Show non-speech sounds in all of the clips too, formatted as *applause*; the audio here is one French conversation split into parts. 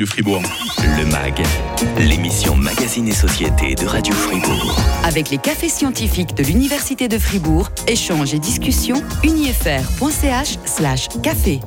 du Fribourg. Le MAG, l'émission Magazine et Société de Radio Fribourg. Avec les cafés scientifiques de l'Université de Fribourg, échanges et discussions, unifr.ch slash café.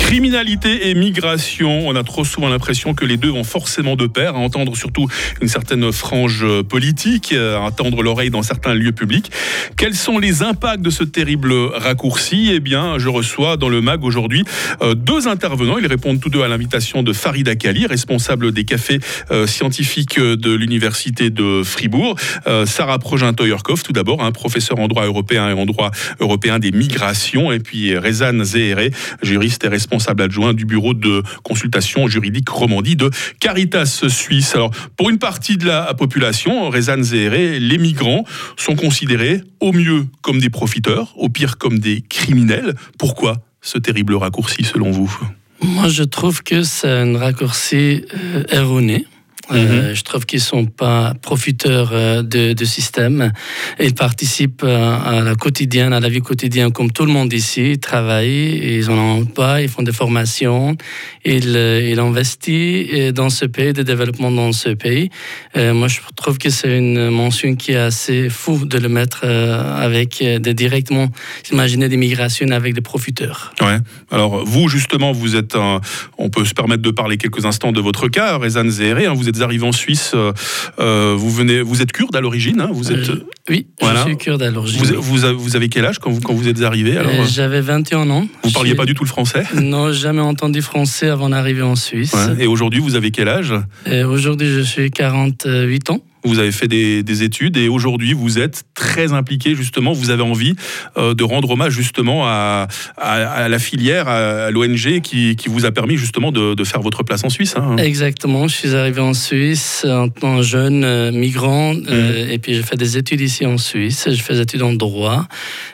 Criminalité et migration, on a trop souvent l'impression que les deux vont forcément de pair, à entendre surtout une certaine frange politique, à entendre l'oreille dans certains lieux publics. Quels sont les impacts de ce terrible raccourci? Eh bien, je reçois dans le MAG aujourd'hui euh, deux intervenants. Ils répondent tous deux à l'invitation de Farid Akali, responsable des cafés euh, scientifiques de l'Université de Fribourg. Euh, Sarah Progin-Toyerkov, tout d'abord, un professeur en droit européen et en droit européen des migrations. Et puis Rezan Zehere, juriste et responsable responsable adjoint du bureau de consultation juridique Romandie de Caritas Suisse. Alors, pour une partie de la population, Rezan Zehre, les migrants sont considérés au mieux comme des profiteurs, au pire comme des criminels. Pourquoi ce terrible raccourci selon vous? Moi, je trouve que c'est un raccourci euh, erroné. Euh, mhm. je trouve qu'ils sont pas profiteurs euh, de, de système. Ils participent euh, à la quotidienne, à la vie quotidienne, comme tout le monde ici. Ils travaillent, ils en pas, ils font des formations, ils, ils investissent dans ce pays, des développements dans ce pays. moi, je trouve que c'est une mention qui est assez fou de le mettre avec des directement, imaginer des migrations avec des profiteurs. Ouais. Alors, vous, justement, vous êtes un, on peut se permettre de parler quelques instants de votre cas, Rezan Zehre, hein, vous êtes arrivé en Suisse, euh, euh, vous, venez, vous êtes kurde à l'origine hein, vous êtes, euh, Oui, je suis kurde à l'origine. Vous, vous, avez quel âge quand vous, quand vous êtes arrivé J'avais 21 ans. Vous ne parliez pas du tout le français? Non, jamais entendu français avant d'arriver en Suisse. Et aujourd'hui, vous avez quel âge? Aujourd'hui, je suis 48 ans. Vous avez fait des, études et aujourd'hui vous êtes très impliqué justement. Vous avez envie euh, de rendre hommage justement à, la filière, à, l'ONG qui, vous a permis justement de, faire votre place en Suisse. Hein. Exactement. Je suis arrivé en Suisse en tant que jeune euh, migrant euh, mmh. et puis j'ai fait des études ici en Suisse. Je fais des études en droit.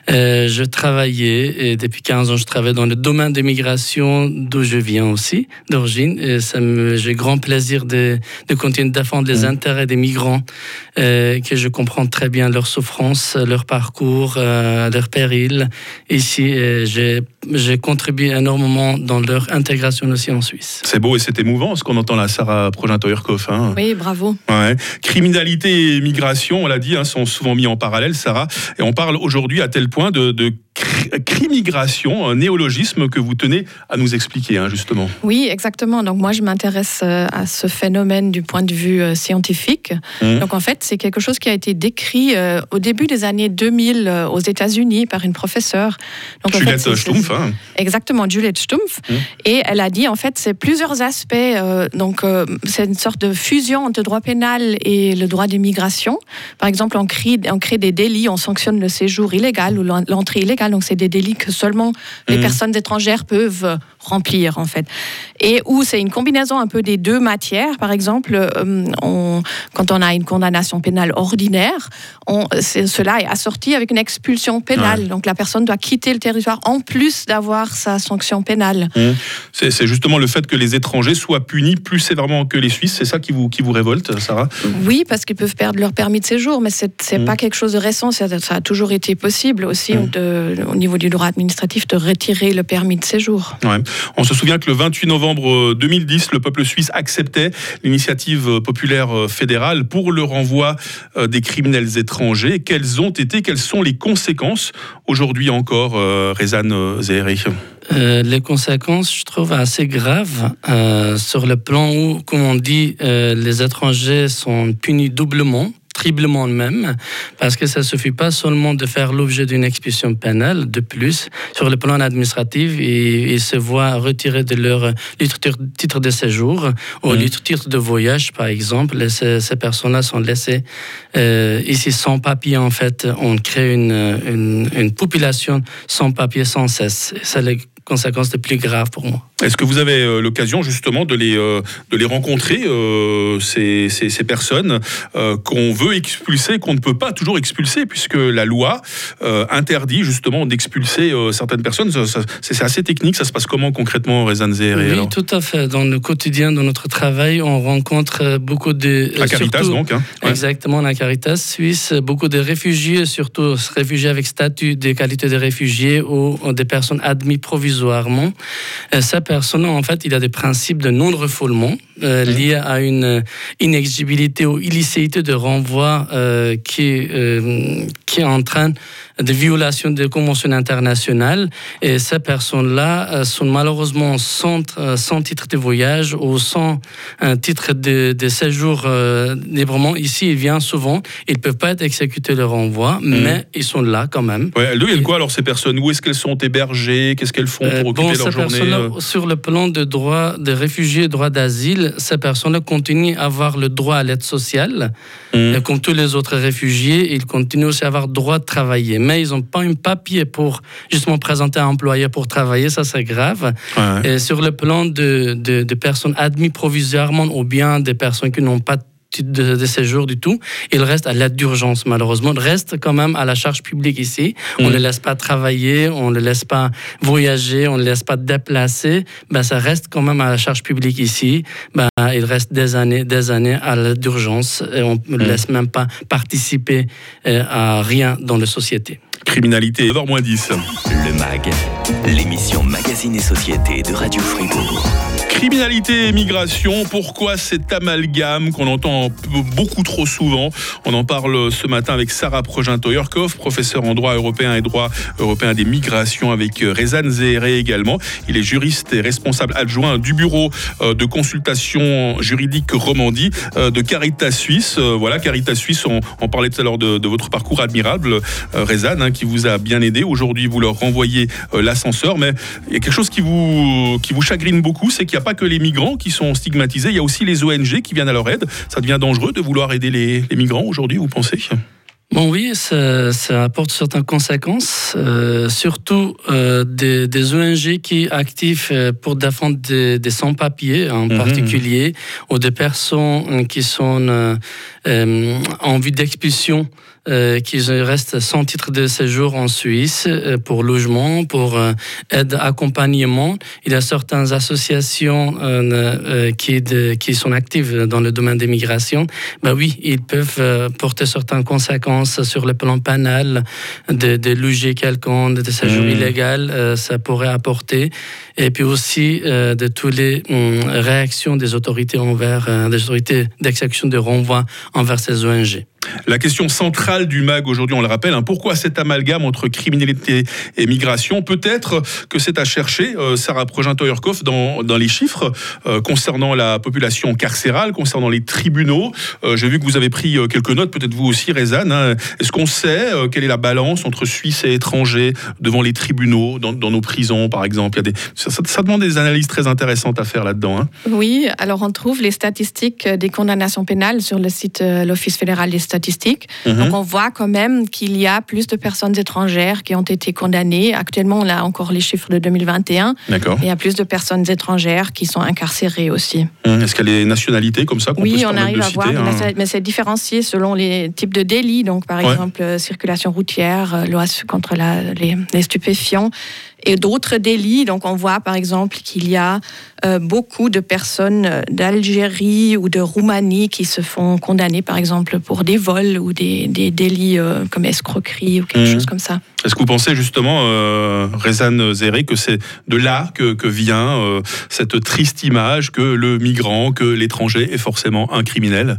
je travaillais et depuis 15 ans je travaille dans le domaine des migrations d'où je viens aussi d'origine. J'ai grand plaisir de, de continuer défendre les mmh. intérêts des migrants euh, que je comprends très bien leur souffrance, leur parcours, euh, leur péril. Ici, euh, j'ai contribué énormément dans leur intégration aussi en Suisse. C'est beau et c'est émouvant ce qu'on entend là, Sarah Progin-Toyerkov. Hein. Oui, bravo. Criminalité et migration, on l'a dit, hein, sont souvent mis en parallèle, Sarah. Et on parle aujourd'hui à tel point de, de crimigration, un néologisme que vous tenez à nous expliquer, hein, justement. Oui, exactement. Donc moi, je m'intéresse euh, à ce phénomène du point de vue euh, scientifique. Mmh. Donc en fait, c'est quelque chose qui a été décrit euh, au début des années 2000 aux États-Unis par une professeure. Donc, Juliette Stumpf. Hein. Exactement, Juliette Stumpf. Mmh. Et elle a dit, en fait, c'est plusieurs aspects. donc c'est une sorte de fusion entre le droit pénal et le droit d'immigration. Par exemple, on crée, on crée des délits, on sanctionne le séjour illégal ou l'entrée illégale donc c'est des délits que seulement les mmh. personnes étrangères peuvent remplir en fait. Et où c'est une combinaison un peu des deux matières. Par exemple, euh, on, quand on a une condamnation pénale ordinaire, on, cela est assorti avec une expulsion pénale. Donc la personne doit quitter le territoire en plus d'avoir sa sanction pénale. Mmh. C'est justement le fait que les étrangers soient punis plus sévèrement que les Suisses. C'est ça qui vous, qui vous révolte, Sarah? Oui, parce qu'ils peuvent perdre leur permis de séjour, mais c'est n'est mmh. pas quelque chose de récent. Ça, a toujours été possible aussi mmh. de, au niveau du droit administratif de retirer le permis de séjour. Ouais. On se souvient que le 28 novembre 2010, euh, le peuple suisse acceptait l'initiative euh, populaire euh, fédérale pour le renvoi des criminels étrangers. Quelles ont été, quelles sont les conséquences aujourd'hui encore, Rezan Zehri les conséquences, je trouve, assez graves sur le plan où, comme on dit, les étrangers sont punis doublement triplement même, parce que ça ne suffit pas seulement de faire l'objet d'une expulsion pénale, de plus, sur le plan administratif, ils, se voient retirer de leur titre de séjour ou mmh. titre de voyage, par exemple. ces, personnes-là sont laissées euh, ici sans papier, en fait. On crée une, une, population sans papier sans cesse. Ça les conséquences les plus graves pour moi. Est-ce que vous avez euh, l'occasion justement de les, euh, de les rencontrer, euh, ces, ces, ces, personnes qu'on veut expulser, qu'on ne peut pas toujours expulser, puisque la loi interdit justement d'expulser certaines personnes? C'est assez technique, ça se passe comment concrètement, Rezan Oui, tout à fait. Dans le quotidien, dans notre travail, on rencontre beaucoup de... La Caritas donc hein. Exactement, la Caritas suisse, beaucoup de réfugiés, surtout réfugiés avec statut de qualité de réfugiés ou des personnes admises provisoirement provisoirement, sa personne, en fait, il a des principes de non-refoulement euh, liés à une inexigibilité ou illicéité de renvoi qui, qui entraîne des violations des conventions internationales. Et ces personnes-là sont malheureusement sans, sans titre de voyage ou sans un titre de, de séjour librement. Ici, ils viennent souvent. Ils ne peuvent pas être exécutés leur renvoi, mmh. mais ils sont là quand même. Ouais, y a quoi alors ces personnes? Où est-ce qu'elles sont hébergées? Qu'est-ce qu'elles font pour occuper bon, leur journée euh? Sur le plan de droit des réfugiés, droit d'asile, ces personnes continuent à avoir le droit à l'aide sociale. Mmh. Et comme tous les autres réfugiés, ils continuent aussi à avoir droit de travailler. Mais ils n'ont pas un papier pour justement présenter un employeur pour travailler, ça c'est grave. Ouais. Et sur le plan de, de, de personnes admises provisoirement ou bien des personnes qui n'ont pas de, de, séjour du tout. Il reste à l'aide d'urgence, malheureusement. Il reste quand même à la charge publique ici. On ne mm. le laisse pas travailler, on ne le laisse pas voyager, on ne le laisse pas déplacer. Ben, ça reste quand même à la charge publique ici. Ben, il reste des années, des années à l'aide d'urgence et on ne le mm. laisse même pas participer euh, à rien dans la société. Criminalité, 9h10. Le MAG, l'émission Magazine et Société de Radio Fribourg. Criminalité et migration, pourquoi cet amalgame qu'on entend beaucoup trop souvent? On en parle ce matin avec Sarah Progin-Toyerkov, professeur en droit européen et droit européen des migrations, avec euh, Rezan Zehre également. Il est juriste et responsable adjoint du bureau euh, de consultation juridique Romandie euh, de Caritas Suisse. Voilà, Caritas Suisse, on, parlait tout à l'heure de, votre parcours admirable, Rezan, hein, qui vous a bien aidé. Aujourd'hui, vous leur renvoyez l'ascenseur, mais il y a quelque chose qui vous, qui vous chagrine beaucoup, c'est qu'il n'y a pas que les migrants qui sont stigmatisés, il y a aussi les ONG qui viennent à leur aide. Ça devient dangereux de vouloir aider les, migrants aujourd'hui, vous pensez? Bon oui, ça, apporte certaines conséquences, euh, surtout euh, des, ONG qui actifs euh, pour défendre des, sans-papiers en mhm. particulier, ou des personnes qui sont en vue d'expulsion euh, qui restent sans titre de séjour en Suisse euh, pour logement, pour euh, aide, accompagnement. Il y a certaines associations qui, qui sont actives dans le domaine des migrations. Ben oui, ils peuvent porter certaines conséquences sur le plan pénal, de, de loger quelqu'un, de séjour mmh. illégal, ça pourrait apporter. Et puis aussi de toutes les hum, réactions des autorités envers, des autorités d'exécution de renvoi envers ces ONG. La question centrale du MAG aujourd'hui, on le rappelle, hein, pourquoi cet amalgame entre criminalité et migration Peut-être que c'est à chercher, euh, Sarah Progin-Toyerkov, dans, dans, les chiffres euh, concernant la population carcérale, concernant les tribunaux. Euh, j'ai vu que vous avez pris quelques notes, peut-être vous aussi, Rezan. Hein. Est-ce qu'on sait quelle est la balance entre Suisses et étrangers devant les tribunaux, dans, nos prisons, par exemple? Ça, demande des analyses très intéressantes à faire là-dedans. Hein. Oui, alors on trouve les statistiques des condamnations pénales sur le site l'Office fédéral des statistiques statistiques. Mhm. Donc on voit quand même qu'il y a plus de personnes étrangères qui ont été condamnées. Actuellement, on a encore les chiffres de 2021. D'accord. Il y a plus de personnes étrangères qui sont incarcérées aussi. Mhm. Est-ce qu'il y a des nationalités comme ça Oui, on arrive à voir, hein mais c'est différencié selon les types de délits. Donc par exemple, circulation routière, euh, loi contre les stupéfiants et d'autres délits. Donc on voit par exemple qu'il y a euh, beaucoup de personnes d'Algérie ou de Roumanie qui se font condamner par exemple pour des vols ou des, délits euh, comme escroquerie ou quelque mmh. chose comme ça. Est-ce que vous pensez justement, euh, Rezan Zéré, que c'est de là que, que vient euh, cette triste image que le migrant, que l'étranger est forcément un criminel?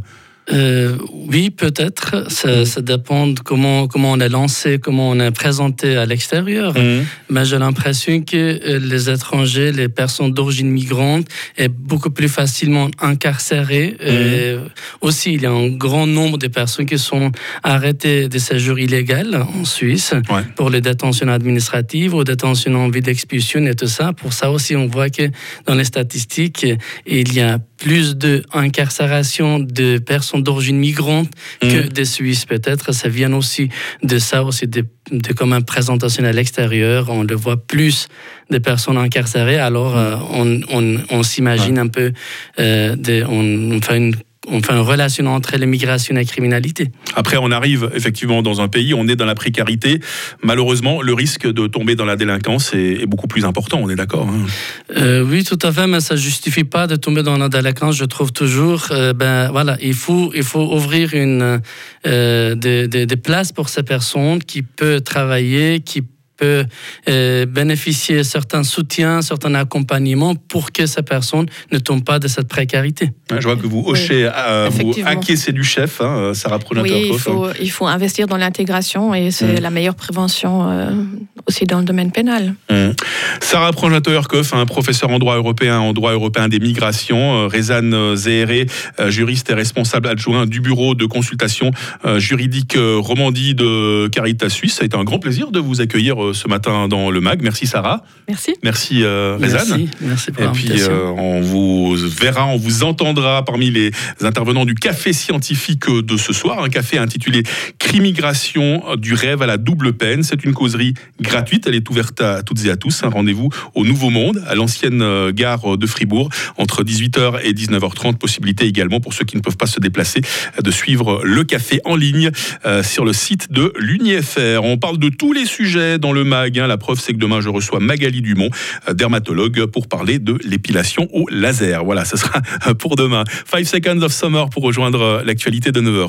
Euh, oui, peut-être. Ça, mm. ça, dépend de comment, comment on est lancé, comment on est présenté à l'extérieur. Mm. Mais j'ai l'impression que euh, les étrangers, les personnes d'origine migrante, est beaucoup plus facilement incarcérées. Mm. aussi, il y a un grand nombre de personnes qui sont arrêtées de séjour illégal en Suisse pour les détentions administratives ou détentions en vue d'expulsion et tout ça. Pour ça aussi, on voit que dans les statistiques, il y a plus d'incarcération de personnes d'origine migrante que mm. des Suisses peut-être. Ça vient aussi de ça, aussi de, de comme une présentation à l'extérieur. On le voit plus de personnes incarcérées. Alors, euh, on, on, on s'imagine un peu, euh, de, on, fait une une relation entre l'immigration et la criminalité. Après, on arrive effectivement dans un pays, on est dans la précarité. Malheureusement, le risque de tomber dans la délinquance est, beaucoup plus important, on est d'accord hein euh, Oui, tout à fait, mais ça ne justifie pas de tomber dans la délinquance, je trouve toujours. Euh, ben, voilà, il faut, il faut ouvrir une, euh, des, des, places pour ces personnes qui peuvent travailler, qui peut euh, bénéficier certains soutiens, certains accompagnements pour que cette personne ne tombe pas de cette précarité. je vois que vous hochez, à, vous acquiescez du chef, hein, Sarah Oui, il faut, il faut investir dans l'intégration et c'est mmh. la meilleure prévention euh, aussi dans le domaine pénal. Mmh. Sarah Pronjato-Urkoff, un professeur en droit européen, en droit européen des migrations, euh, Rezan Zéhéré, juriste et responsable adjoint du bureau de consultation juridique Romandie de Caritas Suisse. Ça a été un grand plaisir de vous accueillir ce matin dans le MAG. Merci Sarah. Merci. Merci Rezan. Merci, merci pour Et puis on vous verra, on vous entendra parmi les intervenants du café scientifique de ce soir, un café intitulé Crimigration du rêve à la double peine. C'est une causerie gratuite, elle est ouverte à toutes et à tous. Un rendez-vous au Nouveau Monde, à l'ancienne euh, gare de Fribourg, entre 18h et 19h30. Possibilité également pour ceux qui ne peuvent pas se déplacer de suivre le café en ligne euh, sur le site de l'UNIFR. On parle de tous les sujets dans le MAG. Hein. La preuve, c'est que demain, je reçois Magali Dumont, euh, dermatologue, pour parler de l'épilation au laser. Voilà, ce sera *laughs* pour demain. Five Seconds of Summer pour rejoindre l'actualité de 9h.